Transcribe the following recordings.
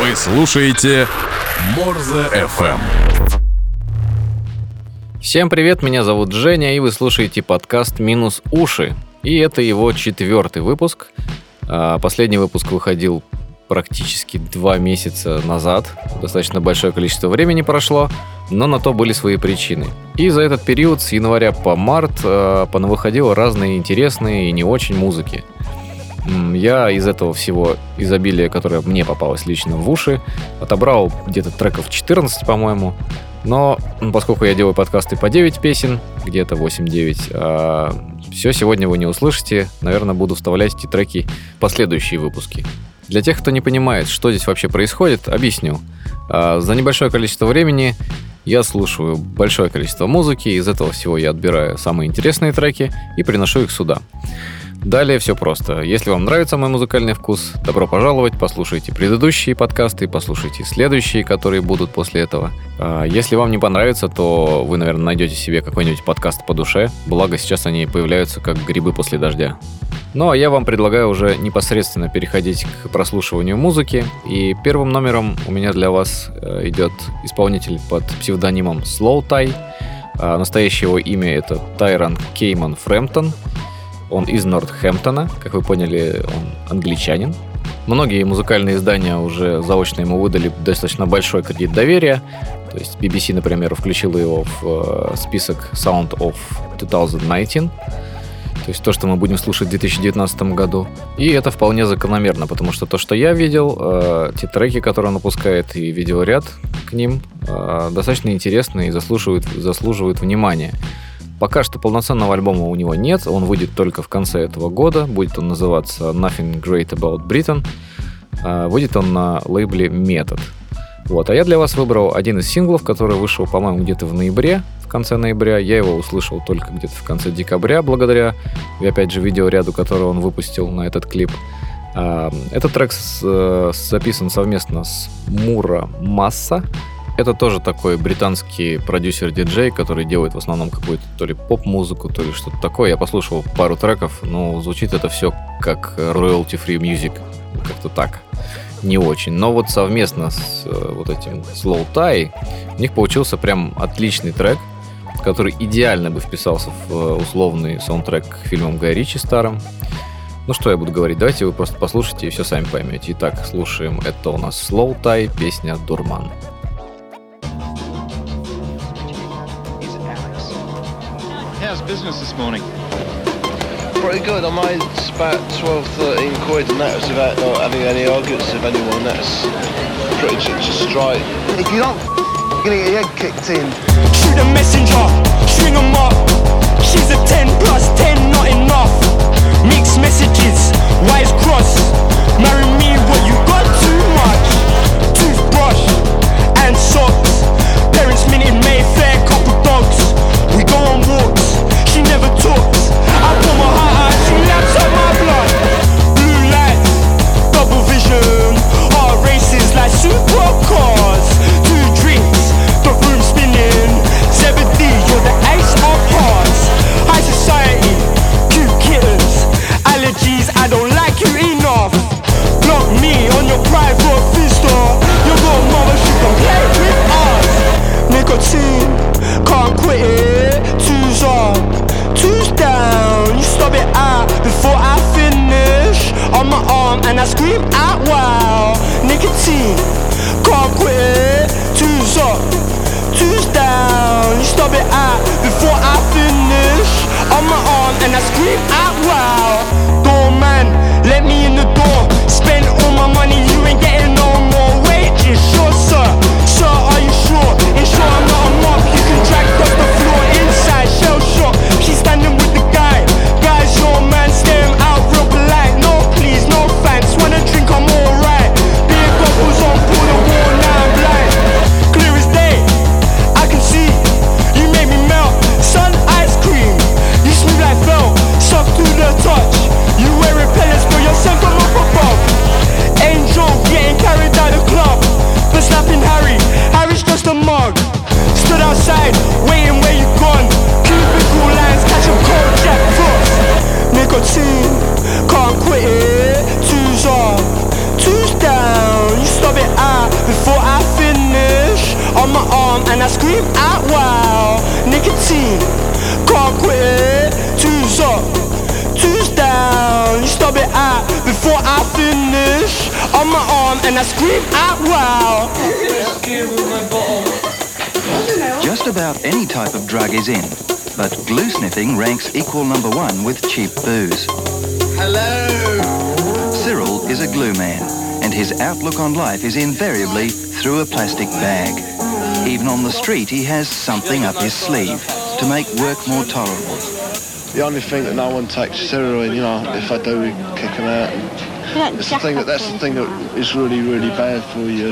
Вы слушаете Морзе FM. Всем привет, меня зовут Женя, и вы слушаете подкаст «Минус уши». И это его четвертый выпуск. А, последний выпуск выходил практически два месяца назад. Достаточно большое количество времени прошло, но на то были свои причины. И за этот период с января по март э, понавыходило разные интересные и не очень музыки. Я из этого всего изобилия, которое мне попалось лично в уши, отобрал где-то треков 14, по-моему. Но поскольку я делаю подкасты по 9 песен, где-то 8-9, а все сегодня вы не услышите. Наверное, буду вставлять эти треки в последующие выпуски. Для тех, кто не понимает, что здесь вообще происходит, объясню. А, за небольшое количество времени я слушаю большое количество музыки, из этого всего я отбираю самые интересные треки и приношу их сюда. Далее все просто. Если вам нравится мой музыкальный вкус, добро пожаловать, послушайте предыдущие подкасты, послушайте следующие, которые будут после этого. А если вам не понравится, то вы, наверное, найдете себе какой-нибудь подкаст по душе, благо сейчас они появляются как грибы после дождя. Ну а я вам предлагаю уже непосредственно переходить к прослушиванию музыки. И первым номером у меня для вас э, идет исполнитель под псевдонимом Slow Tie. А настоящее его имя это Тайрон Кейман Фрэмптон. Он из Нортхэмптона, как вы поняли, он англичанин. Многие музыкальные издания уже заочно ему выдали достаточно большой кредит доверия. То есть BBC, например, включила его в э, список Sound of 2019. То есть то, что мы будем слушать в 2019 году. И это вполне закономерно, потому что то, что я видел, э, те треки, которые он выпускает, и видеоряд к ним, э, достаточно интересны и заслуживают, заслуживают внимания. Пока что полноценного альбома у него нет, он выйдет только в конце этого года, будет он называться Nothing Great About Britain. А, выйдет он на лейбле Method. Вот, а я для вас выбрал один из синглов, который вышел, по-моему, где-то в ноябре, в конце ноября. Я его услышал только где-то в конце декабря, благодаря, опять же, видеоряду, который он выпустил на этот клип. А, этот трек э, записан совместно с Мура Масса. Это тоже такой британский продюсер-диджей, который делает в основном какую-то то ли поп-музыку, то ли что-то такое. Я послушал пару треков, но звучит это все как royalty-free music. Как-то так. Не очень. Но вот совместно с э, вот этим Slow Tie у них получился прям отличный трек, который идеально бы вписался в э, условный саундтрек к фильмам Гай Ричи старым. Ну что я буду говорить, давайте вы просто послушайте и все сами поймете. Итак, слушаем. Это у нас Slow Tie, песня «Дурман». How's business this morning? Pretty good. I made about 12, 13 quid, and that was without not having any arguments with anyone. That's pretty just straight. If you don't you're gonna get your head kicked in. Shoot a messenger, string 'em up. She's a 10 plus 10, not enough. Mixed messages, outside, waiting where you gone. Cubicle lines, catch a cold Jack Frost. Nicotine, can't quit it. Two's up, two's down. You stop it out before I finish. On my arm and I scream out wow. Nicotine, can't quit it. Two's up, two's down. You stop it out before I finish. On my arm and I scream out wow. Just about any type of drug is in, but glue sniffing ranks equal number one with cheap booze. Hello! Cyril is a glue man, and his outlook on life is invariably through a plastic bag. Even on the street, he has something up his sleeve to make work more tolerable. The only thing that no one takes is heroin, you know, if I do, we kick him out. It's the thing that, that's the thing that is really, really bad for you.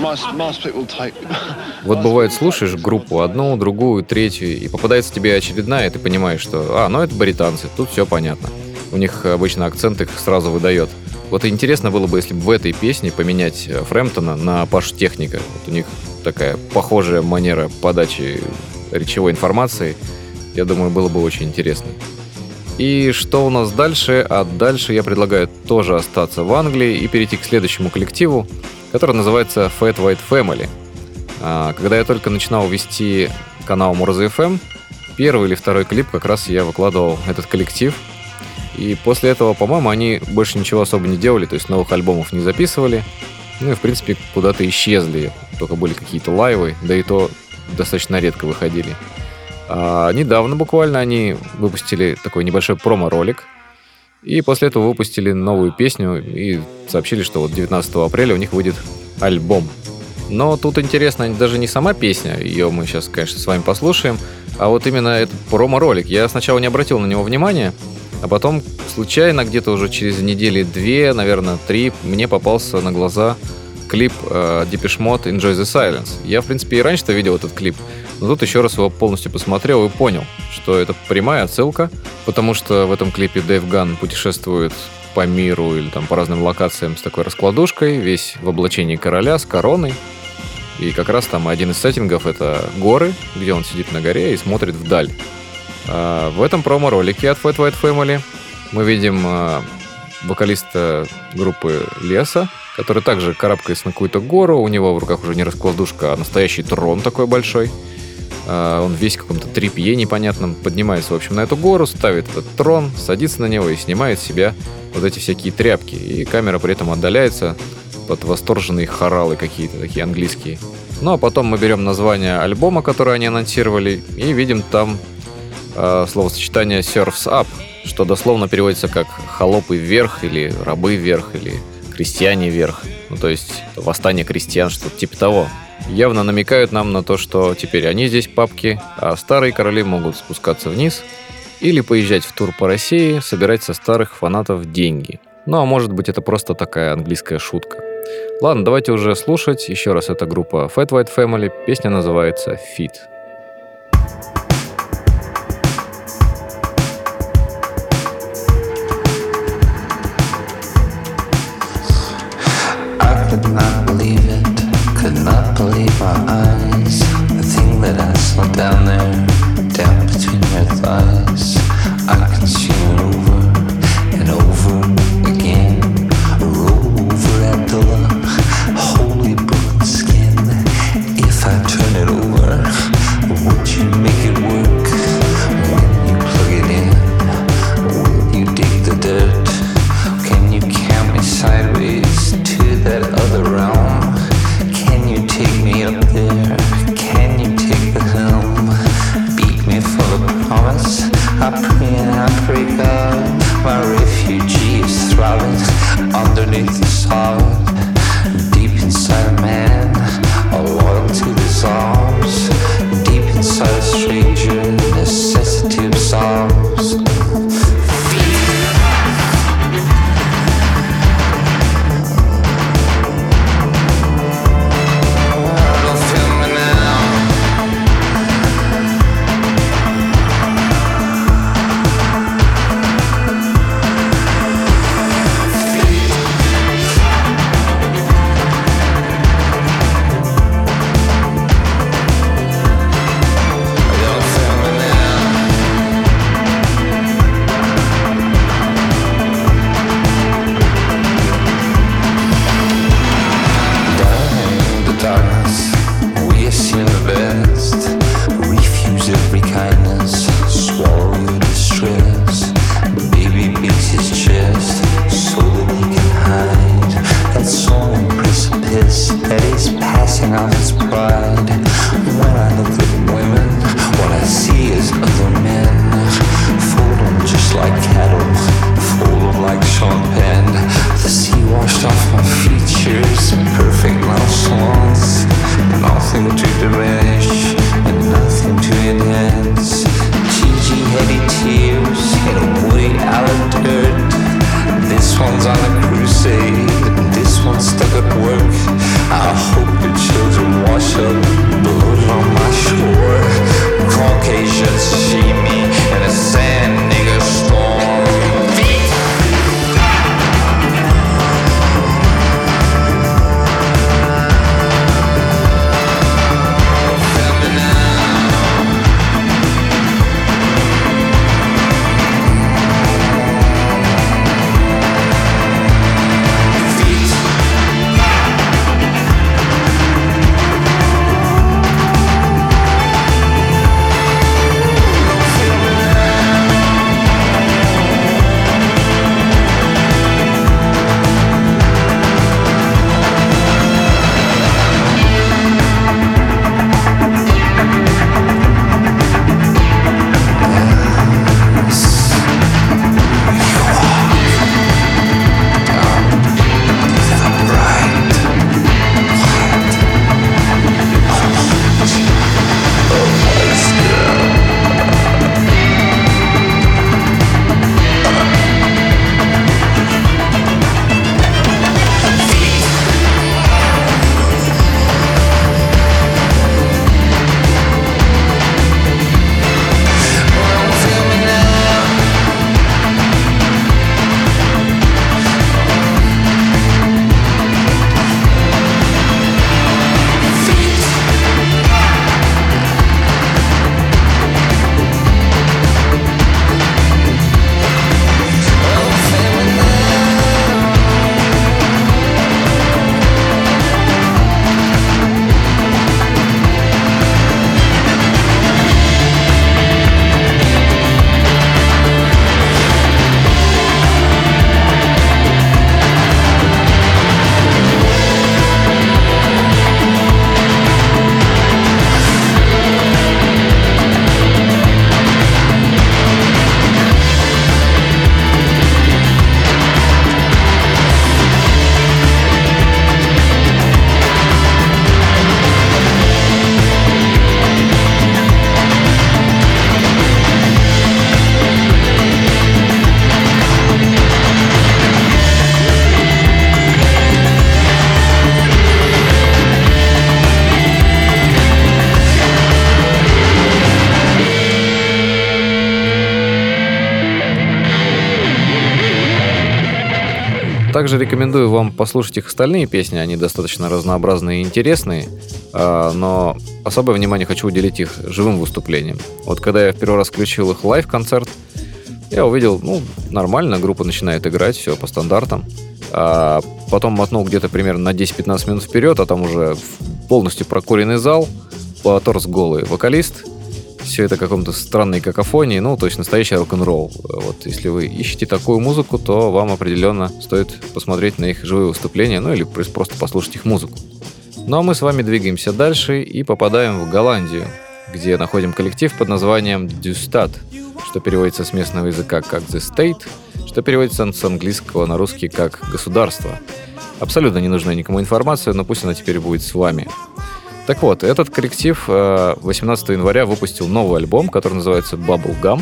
Most, most people take... Вот бывает, слушаешь группу одну, другую, третью, и попадается тебе очередная, и ты понимаешь, что, а, ну это баританцы, тут все понятно. У них обычно акцент их сразу выдает. Вот интересно было бы, если бы в этой песне поменять э, Фрэмптона на Пашу Техника. Вот у них такая похожая манера подачи речевой информации. Я думаю, было бы очень интересно. И что у нас дальше? А дальше я предлагаю тоже остаться в Англии и перейти к следующему коллективу, который называется Fat White Family. А, Когда я только начинал вести канал Мурза FM, первый или второй клип как раз я выкладывал этот коллектив. И после этого, по-моему, они больше ничего особо не делали, то есть новых альбомов не записывали. Ну и, в принципе, куда-то исчезли. Только были какие-то лайвы, да и то достаточно редко выходили. А недавно буквально они выпустили такой небольшой промо-ролик. И после этого выпустили новую песню и сообщили, что вот 19 апреля у них выйдет альбом. Но тут интересно даже не сама песня, ее мы сейчас, конечно, с вами послушаем, а вот именно этот промо-ролик. Я сначала не обратил на него внимания, а потом случайно где-то уже через недели две, наверное, три, мне попался на глаза клип э, Depeche Mode Enjoy the Silence. Я, в принципе, и раньше-то видел этот клип, но тут еще раз его полностью посмотрел и понял, что это прямая отсылка, потому что в этом клипе Дэйв Ган путешествует по миру или там по разным локациям с такой раскладушкой, весь в облачении короля с короной. И как раз там один из сеттингов это горы, где он сидит на горе и смотрит вдаль. А в этом промо-ролике от Fat White Family мы видим а, вокалиста группы Леса, который также карабкается на какую-то гору. У него в руках уже не раскладушка, а настоящий трон такой большой. А, Он весь в каком-то трипье непонятном. Поднимается, в общем, на эту гору, ставит этот трон, садится на него и снимает с себя вот эти всякие тряпки. И камера при этом отдаляется под восторженные хоралы какие-то такие английские. Ну а потом мы берем название альбома, который они анонсировали, и видим там э, словосочетание «surfs up», что дословно переводится как «холопы вверх» или «рабы вверх» или «крестьяне вверх». Ну, то есть восстание крестьян, что-то типа того. Явно намекают нам на то, что теперь они здесь папки, а старые короли могут спускаться вниз или поезжать в тур по России, собирать со старых фанатов деньги. Ну, а может быть, это просто такая английская шутка. Ладно, давайте уже слушать. Еще раз, это группа Fat White Family. Песня называется «Fit». I Также рекомендую вам послушать их остальные песни, они достаточно разнообразные и интересные, а, но особое внимание хочу уделить их живым выступлениям. Вот когда я в первый раз включил их лайв-концерт, я увидел, ну, нормально, группа начинает играть, все по стандартам. А потом мотнул где-то примерно на 10-15 минут вперед, а там уже полностью прокуренный зал, торс голый вокалист, все это каком-то странной какофонии, ну, то есть настоящий рок-н-ролл. Вот если вы ищете такую музыку, то вам определенно стоит посмотреть на их живые выступления, ну или просто послушать их музыку. Ну а мы с вами двигаемся дальше и попадаем в Голландию, где находим коллектив под названием Дюстат, что переводится с местного языка как The State, что переводится с английского на русский как «государство». Абсолютно не нужна никому информация, но пусть она теперь будет с вами. Так вот, этот коллектив 18 э, января выпустил новый альбом, который называется Bubble Gum.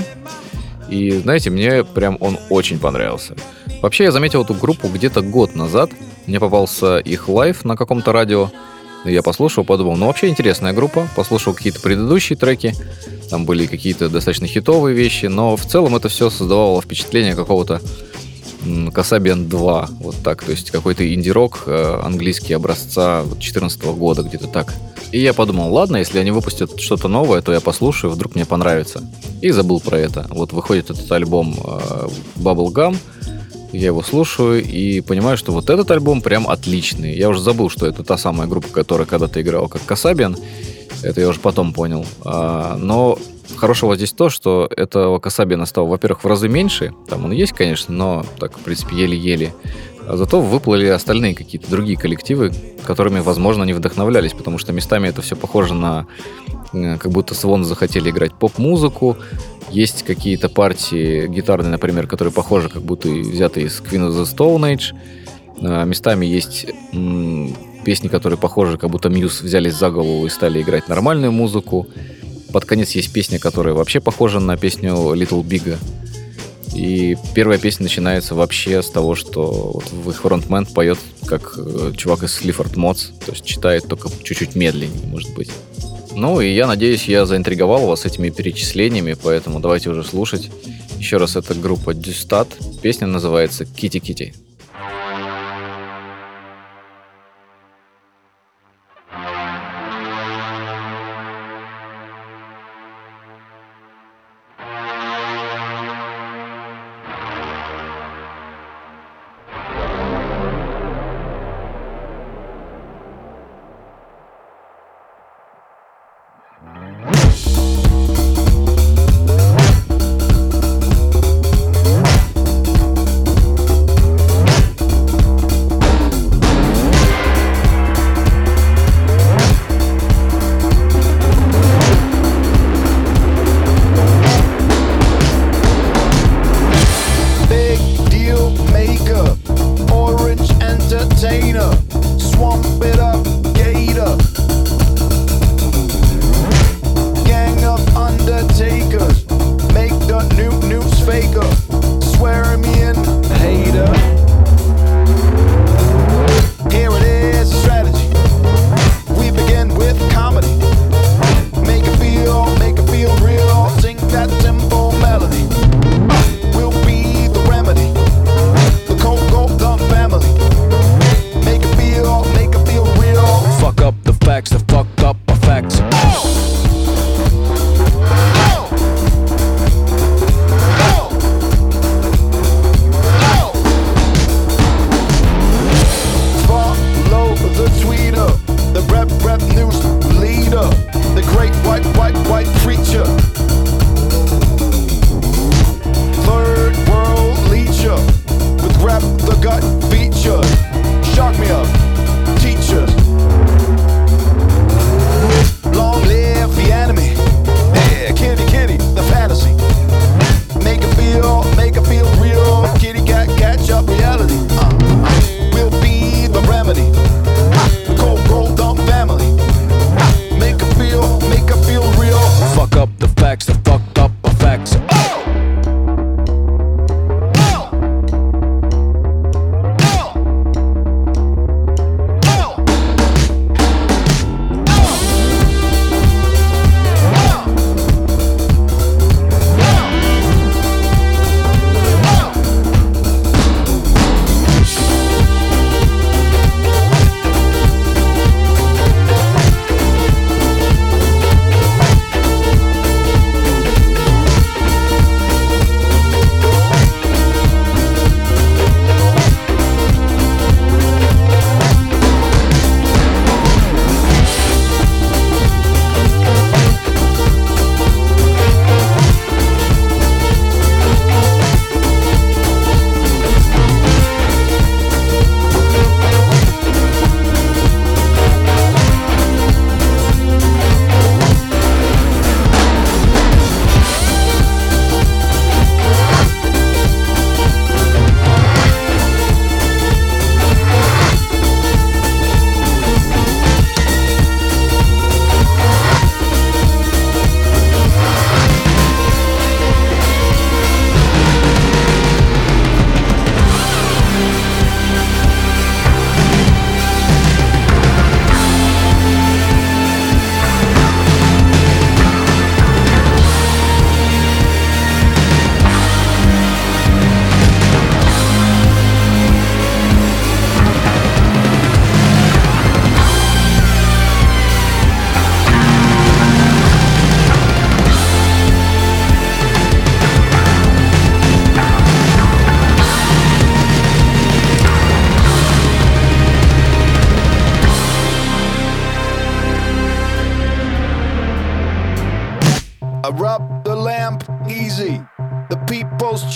И, знаете, мне прям он очень понравился. Вообще, я заметил эту группу где-то год назад. Мне попался их лайв на каком-то радио. Я послушал, подумал, ну вообще интересная группа. Послушал какие-то предыдущие треки. Там были какие-то достаточно хитовые вещи. Но в целом это все создавало впечатление какого-то Kasabian 2, вот так, то есть какой-то инди-рок э, английский образца 2014 года, где-то так. И я подумал, ладно, если они выпустят что-то новое, то я послушаю, вдруг мне понравится. И забыл про это. Вот выходит этот альбом э, Bubblegum, я его слушаю и понимаю, что вот этот альбом прям отличный. Я уже забыл, что это та самая группа, которая когда-то играла как Касабиан. Это я уже потом понял. А, но хорошего здесь то, что этого Касабиана стало, во-первых, в разы меньше. Там он есть, конечно, но так, в принципе, еле-еле. А зато выплыли остальные какие-то другие коллективы, которыми, возможно, они вдохновлялись, потому что местами это все похоже на э, как будто Свон захотели играть поп-музыку. Есть какие-то партии гитарные, например, которые похожи, как будто взяты из Queen of the Stone Age. А местами есть песни, которые похожи, как будто Мьюз взялись за голову и стали играть нормальную музыку. Под конец есть песня, которая вообще похожа на песню Little Big. И первая песня начинается вообще с того, что вот в их фронтмен поет как э, чувак из Слифорд Модс, то есть читает только чуть-чуть медленнее, может быть. Ну и я надеюсь, я заинтриговал вас этими перечислениями, поэтому давайте уже слушать. Еще раз, это группа Дюстат. Песня называется «Кити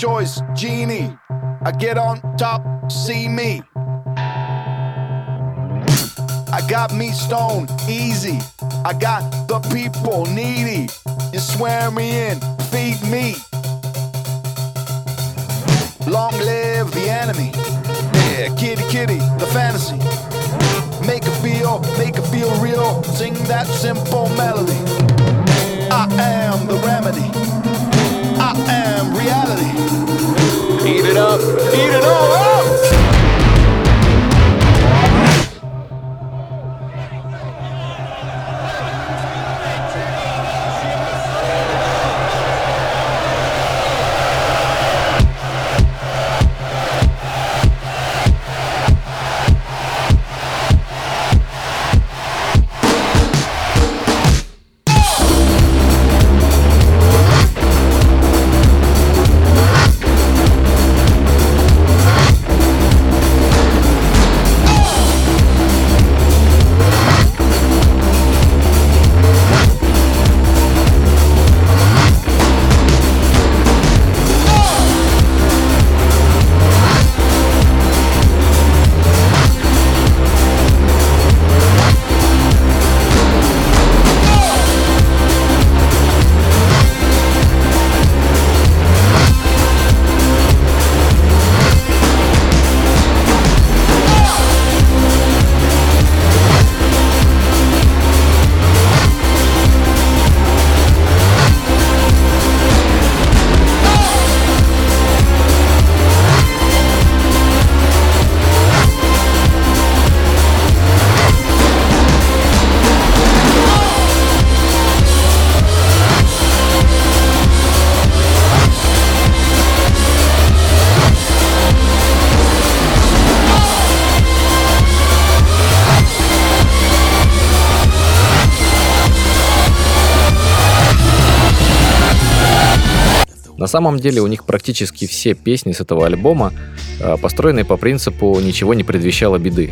choice, genie. I get on top, see me. I got me stone, easy. I got the people needy. You swear me in, feed me. Long live the enemy. Yeah, kitty kitty, the fantasy. Make it feel, make it feel real. Sing that simple melody. I am the remedy. I am reality. Eat it up, eat it all up. Самом деле у них практически все песни с этого альбома э, построены по принципу «ничего не предвещало беды».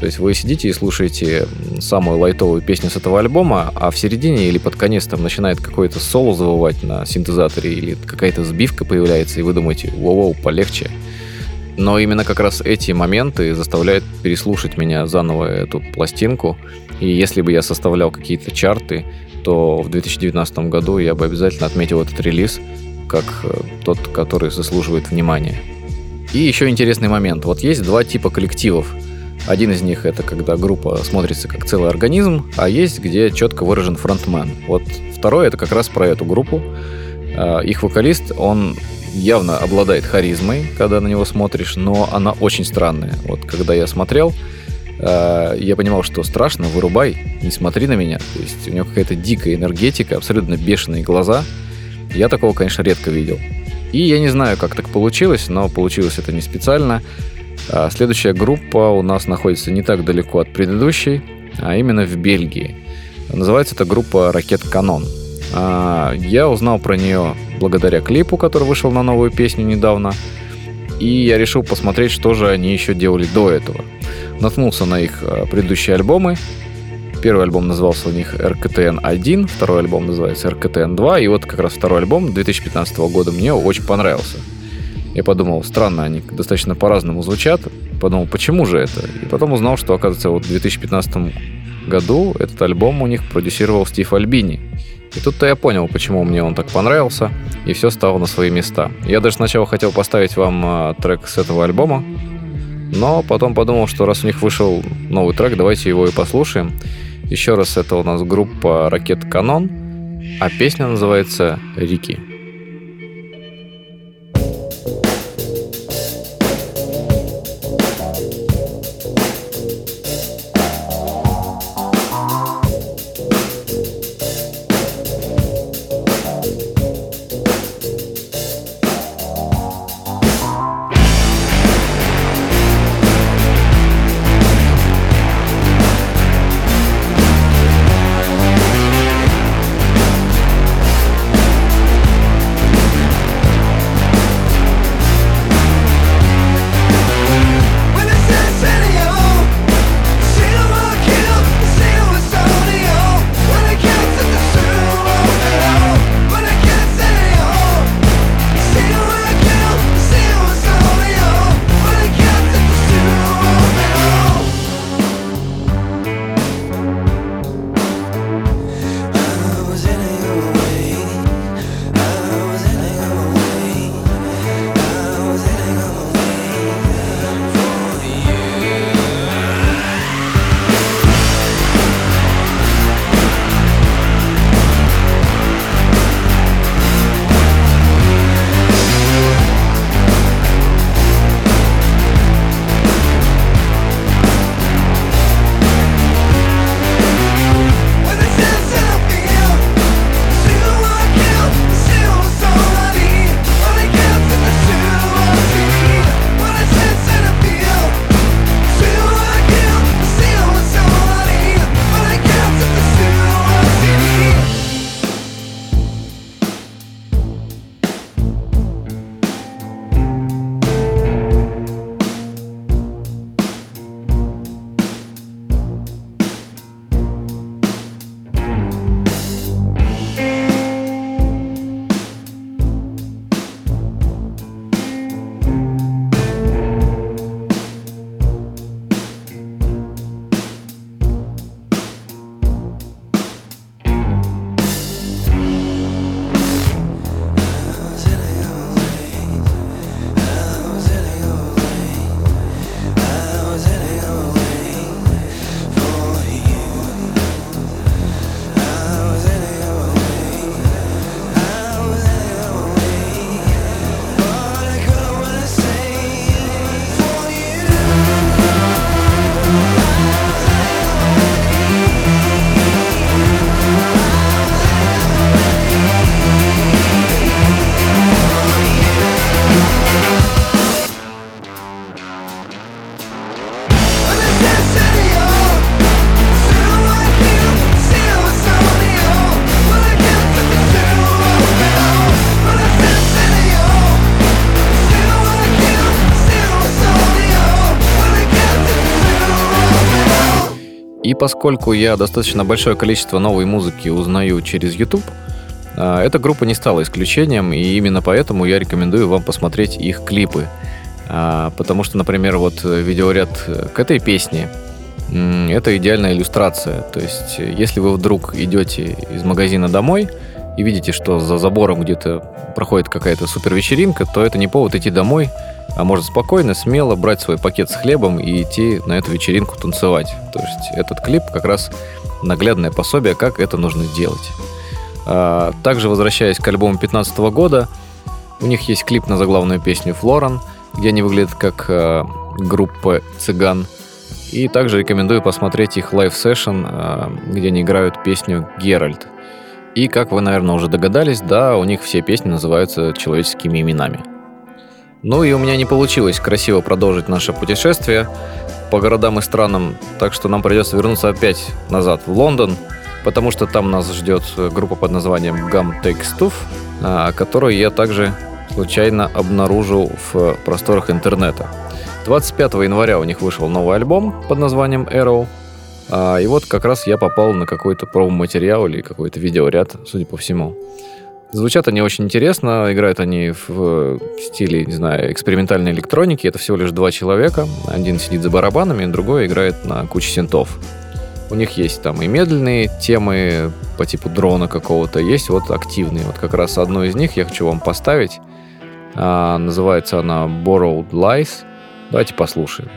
То есть вы сидите и слушаете самую лайтовую песню с этого альбома, а в середине или под конец там начинает какое-то соло завывать на синтезаторе или какая-то сбивка появляется, и вы думаете «воу-воу, полегче». Но именно как раз эти моменты заставляют переслушать меня заново эту пластинку. И если бы я составлял какие-то чарты, то в 2019 году я бы обязательно отметил этот релиз как э, тот, который заслуживает внимания. И еще интересный момент. Вот есть два типа коллективов. Один из них это когда группа смотрится как целый организм, а есть где четко выражен фронтмен. Вот второй это как раз про эту группу. А, их вокалист, он явно обладает харизмой, когда на него смотришь, но она очень странная. Вот когда я смотрел, а, я понимал, что страшно, вырубай, не смотри на меня. То есть у него какая-то дикая энергетика, абсолютно бешеные глаза – я такого, конечно, редко видел. И я не знаю, как так получилось, но получилось это не специально. А следующая группа у нас находится не так далеко от предыдущей, а именно в Бельгии. Называется эта группа «Ракет Канон». А, я узнал про нее благодаря клипу, который вышел на новую песню недавно. И я решил посмотреть, что же они еще делали до этого. Наткнулся на их а, предыдущие альбомы Первый альбом назывался у них RKTN-1, второй альбом называется RKTN-2, и вот как раз второй альбом 2015 года мне очень понравился. Я подумал, странно, они достаточно по-разному звучат. Подумал, почему же это? И потом узнал, что, оказывается, вот в 2015 году этот альбом у них продюсировал Стив Альбини. И тут-то я понял, почему мне он так понравился, и все стало на свои места. Я даже сначала хотел поставить вам э, трек с этого альбома, но потом подумал, что раз у них вышел новый трек, давайте его и послушаем. Еще раз, это у нас группа «Ракет Канон», а песня называется «Рики». И поскольку я достаточно большое количество новой музыки узнаю через YouTube, а, эта группа не стала исключением, и именно поэтому я рекомендую вам посмотреть их клипы. А, потому что, например, вот видеоряд к этой песне это идеальная иллюстрация. То есть, если вы вдруг идете из магазина домой и видите, что за забором где-то проходит какая-то супер вечеринка, то это не повод идти домой, а можно спокойно, смело брать свой пакет с хлебом и идти на эту вечеринку танцевать. То есть этот клип как раз наглядное пособие, как это нужно сделать. А, также, возвращаясь к альбому 2015 года, у них есть клип на заглавную песню «Флоран», где они выглядят как а, группа цыган. И также рекомендую посмотреть их live session, где они играют песню «Геральт». И, как вы, наверное, уже догадались, да, у них все песни называются человеческими именами. Ну и у меня не получилось красиво продолжить наше путешествие по городам и странам, так что нам придется вернуться опять назад в Лондон, потому что там нас ждет группа под названием Gum Takes Two, а, которую я также случайно обнаружил в просторах интернета. 25 января у них вышел новый альбом под названием Arrow, а, и вот как раз я попал на какой-то промо-материал или какой-то видеоряд, судя по всему. Звучат они очень интересно, играют они в стиле, не знаю, экспериментальной электроники. Это всего лишь два человека. Один сидит за барабанами, другой играет на куче синтов. У них есть там и медленные темы по типу дрона какого-то, есть вот активные. Вот как раз одну из них я хочу вам поставить. А, называется она Borrowed Lies. Давайте послушаем.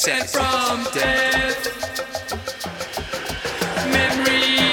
sent from death. memory.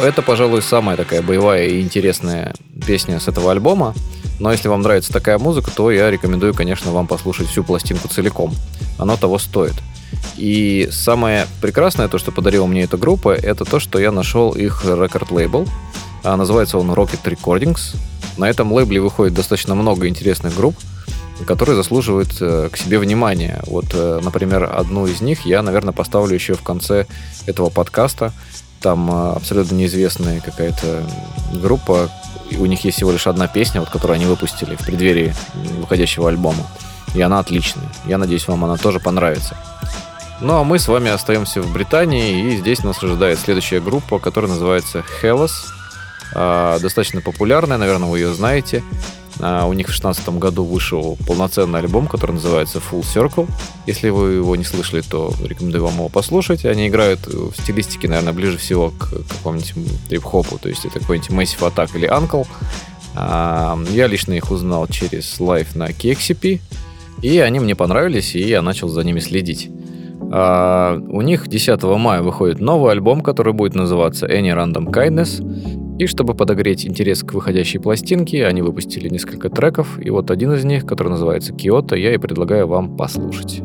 Это, пожалуй, самая такая боевая и интересная песня с этого альбома. Но если вам нравится такая музыка, то я рекомендую, конечно, вам послушать всю пластинку целиком. Оно того стоит. И самое прекрасное, то, что подарила мне эта группа, это то, что я нашел их рекорд-лейбл. А, называется он Rocket Recordings. На этом лейбле выходит достаточно много интересных групп, которые заслуживают э, к себе внимания. Вот, э, например, одну из них я, наверное, поставлю еще в конце этого подкаста. Там э, абсолютно неизвестная какая-то группа. У них есть всего лишь одна песня, вот, которую они выпустили в преддверии выходящего альбома. И она отличная. Я надеюсь, вам она тоже понравится. Ну а мы с вами остаемся в Британии, и здесь нас ожидает следующая группа, которая называется Hellas. А, достаточно популярная, наверное, вы ее знаете. А, у них в 2016 году вышел полноценный альбом, который называется Full Circle. Если вы его не слышали, то рекомендую вам его послушать. Они играют в стилистике, наверное, ближе всего к какому-нибудь трип-хопу, то есть это какой-нибудь Massive Attack или UNKLE. А, я лично их узнал через лайв на KEXP, и они мне понравились, и я начал за ними следить. У них 10 мая выходит новый альбом, который будет называться Any Random Kindness. И чтобы подогреть интерес к выходящей пластинке, они выпустили несколько треков, и вот один из них, который называется «Kyoto», я и предлагаю вам послушать.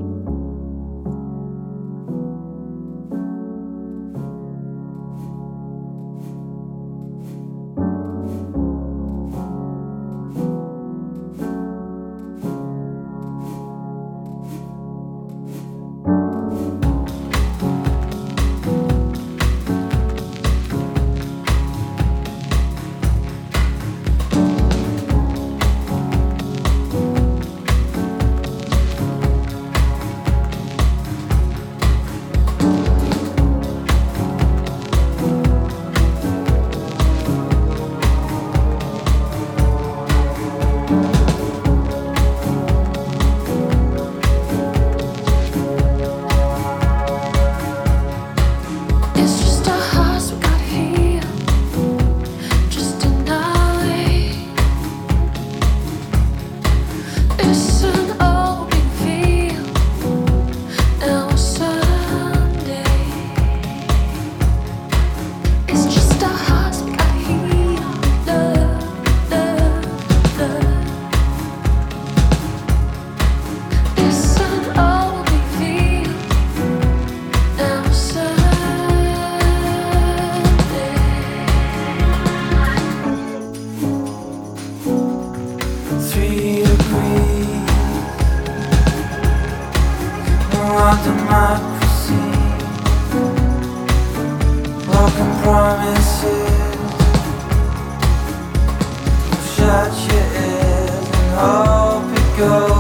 go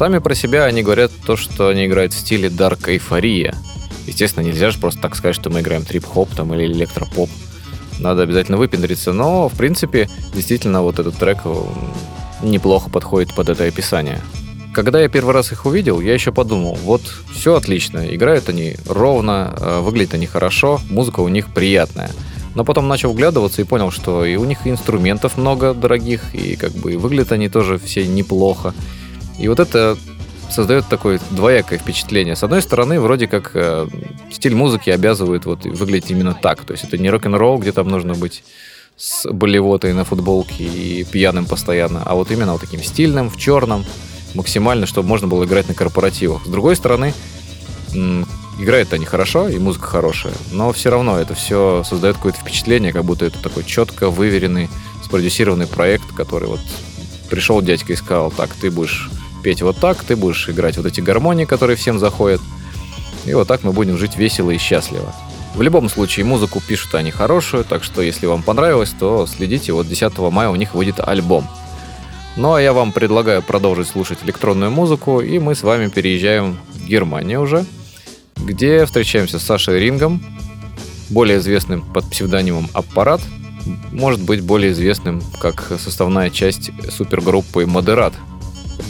Сами про себя они говорят то, что они играют в стиле Dark Эйфория. Естественно, нельзя же просто так сказать, что мы играем трип-хоп там или электропоп. Надо обязательно выпендриться, но, в принципе, действительно, вот этот трек э, неплохо подходит под это описание. Когда я первый раз их увидел, я еще подумал, вот все отлично, играют они ровно, э, выглядят они хорошо, музыка у них приятная. Но потом начал вглядываться и понял, что и у них инструментов много дорогих, и как бы выглядят они тоже все неплохо. И вот это создает такое двоякое впечатление. С одной стороны, вроде как э, стиль музыки обязывает вот выглядеть именно так. То есть это не рок-н-ролл, где там нужно быть с болевотой на футболке и пьяным постоянно, а вот именно вот таким стильным, в черном, максимально, чтобы можно было играть на корпоративах. С другой стороны, играют они хорошо, и музыка хорошая, но все равно это все создает какое-то впечатление, как будто это такой четко выверенный, спродюсированный проект, который вот пришел дядька и сказал, так, ты будешь петь вот так, ты будешь играть вот эти гармонии, которые всем заходят, и вот так мы будем жить весело и счастливо. В любом случае, музыку пишут они хорошую, так что если вам понравилось, то следите, вот 10 мая у них выйдет альбом. Ну а я вам предлагаю продолжить слушать электронную музыку, и мы с вами переезжаем в Германию уже, где встречаемся с Сашей Рингом, более известным под псевдонимом «Аппарат», может быть более известным как составная часть супергруппы «Модерат».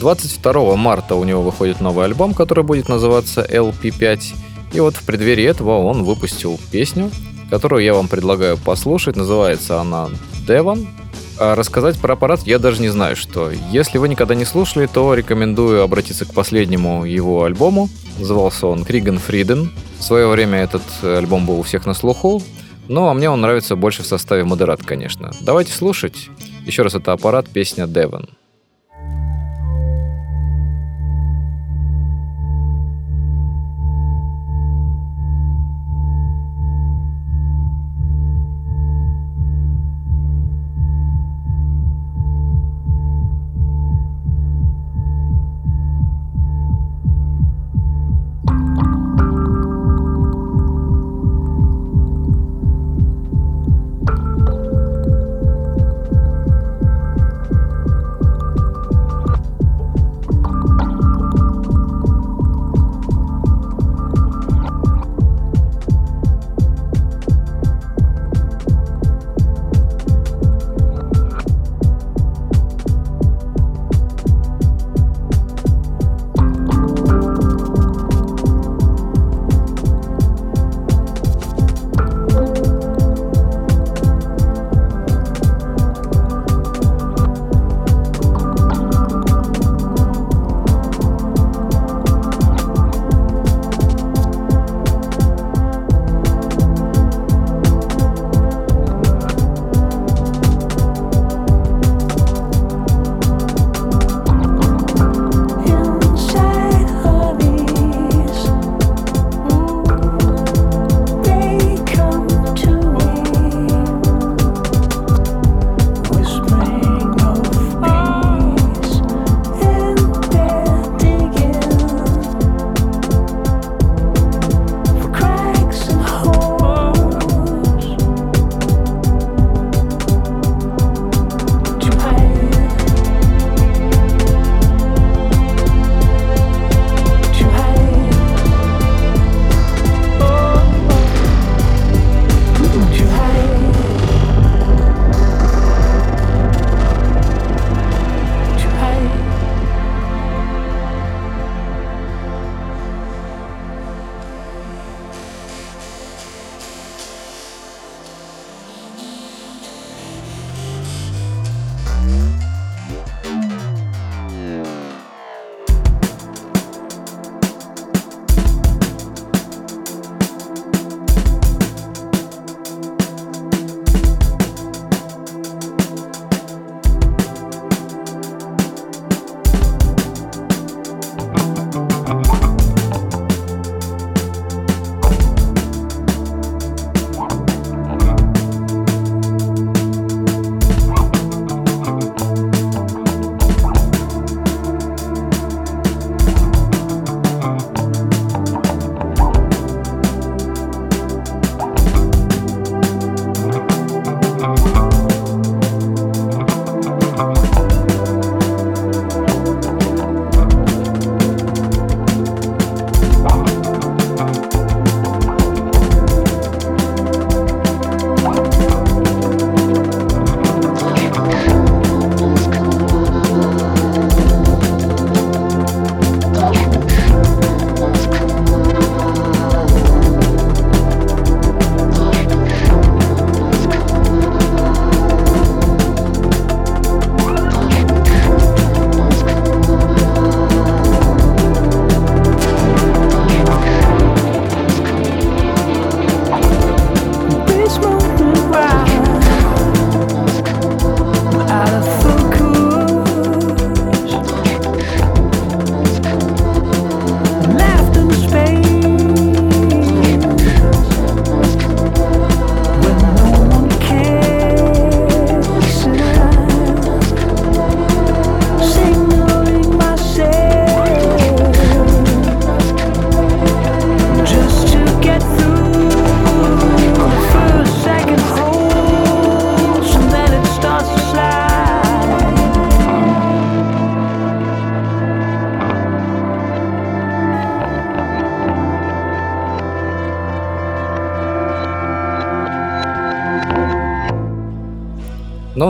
22 марта у него выходит новый альбом, который будет называться LP5, и вот в преддверии этого он выпустил песню, которую я вам предлагаю послушать. Называется она «Девон», а рассказать про аппарат я даже не знаю, что. Если вы никогда не слушали, то рекомендую обратиться к последнему его альбому. Назывался он Криген Фриден. В свое время этот альбом был у всех на слуху. Ну, а мне он нравится больше в составе модерат, конечно. Давайте слушать. Еще раз, это аппарат, песня Девон.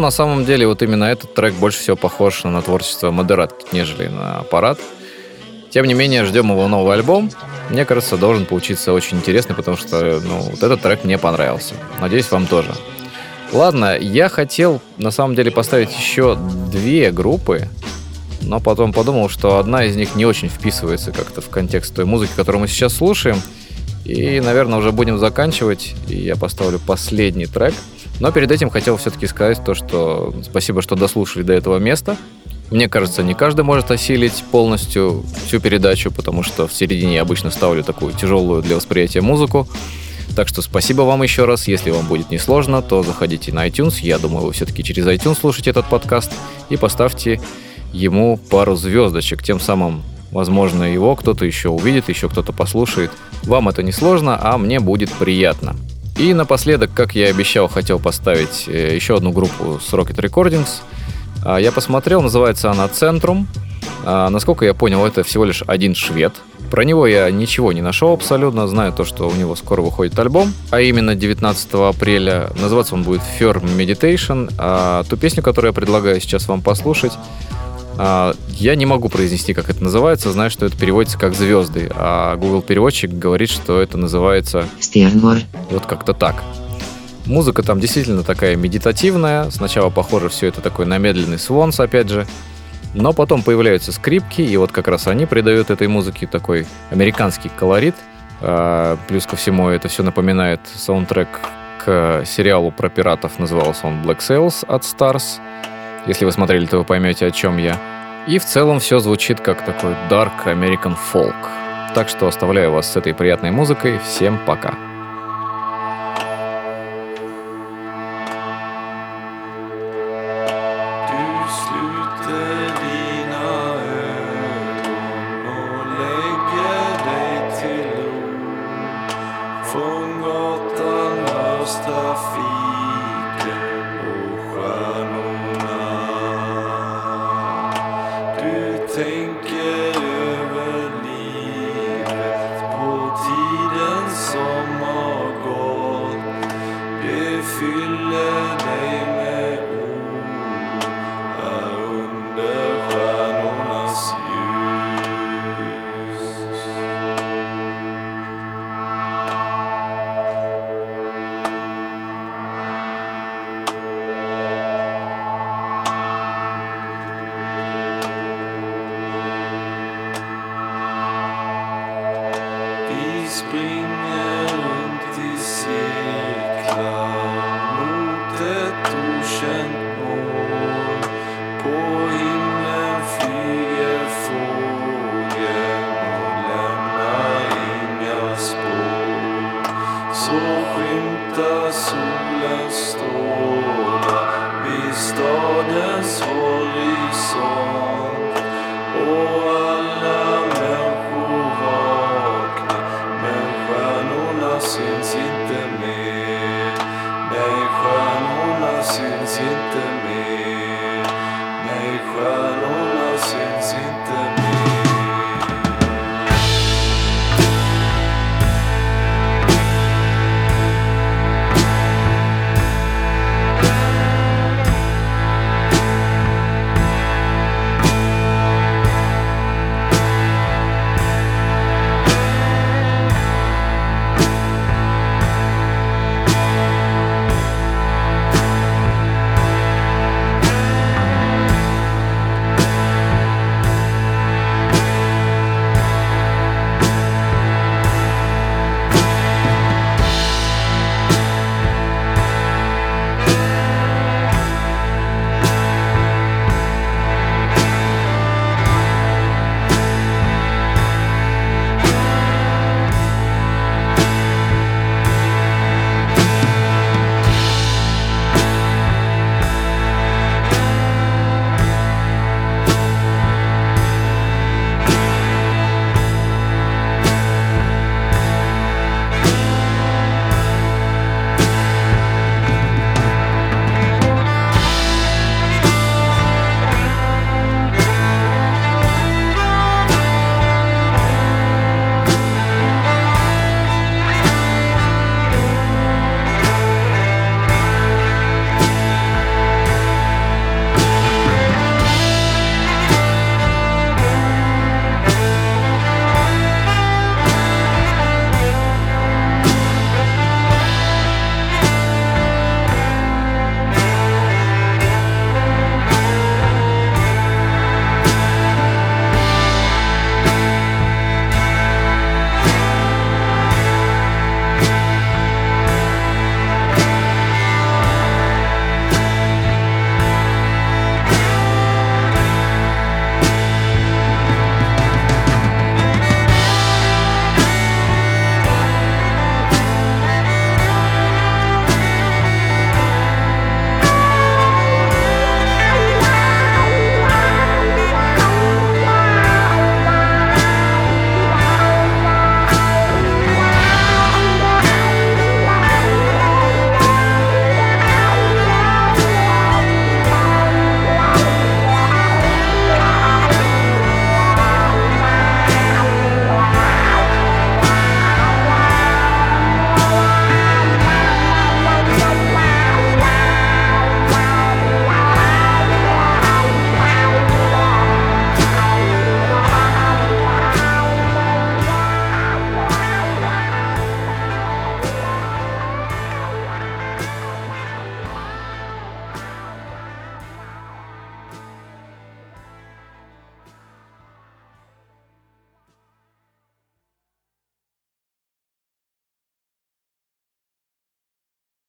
На самом деле вот именно этот трек больше всего похож на творчество Модерат, нежели на аппарат. Тем не менее, ждем его новый альбом. Мне кажется, должен получиться очень интересный, потому что ну, вот этот трек мне понравился. Надеюсь, вам тоже. Ладно, я хотел на самом деле поставить еще две группы, но потом подумал, что одна из них не очень вписывается как-то в контекст той музыки, которую мы сейчас слушаем. И, наверное, уже будем заканчивать, и я поставлю последний трек. Но перед этим хотел все-таки сказать то, что спасибо, что дослушали до этого места. Мне кажется, не каждый может осилить полностью всю передачу, потому что в середине я обычно ставлю такую тяжелую для восприятия музыку. Так что спасибо вам еще раз. Если вам будет несложно, то заходите на iTunes. Я думаю, вы все-таки через iTunes слушаете этот подкаст. И поставьте ему пару звездочек. Тем самым, возможно, его кто-то еще увидит, еще кто-то послушает. Вам это не сложно, а мне будет приятно. И напоследок, как я и обещал, хотел поставить э, еще одну группу с Rocket Recordings. А, Я посмотрел, называется она «Центрум». А, Насколько я понял, это всего лишь один швед. Про него я ничего не нашел абсолютно. Знаю то, что у него скоро выходит альбом, а именно 19 апреля. Называться он будет Firm Meditation. А ту песню, которую я предлагаю сейчас вам послушать, я не могу произнести, как это называется. Знаю, что это переводится как «звезды», а Google переводчик говорит, что это называется вот как-то так. Музыка там действительно такая медитативная. Сначала похоже все это такой на медленный свонс, опять же. Но потом появляются скрипки, и вот как раз они придают этой музыке такой американский колорит. А, плюс ко всему это все напоминает саундтрек к сериалу про пиратов. Назывался он Black Sails от Stars. Если вы смотрели, то вы поймете, о чем я. И в целом все звучит как такой dark American folk. Так что оставляю вас с этой приятной музыкой. Всем пока. Syns inte mer. Nej, stjärnorna syns inte mer. Nej, stjärnorna syns inte mer.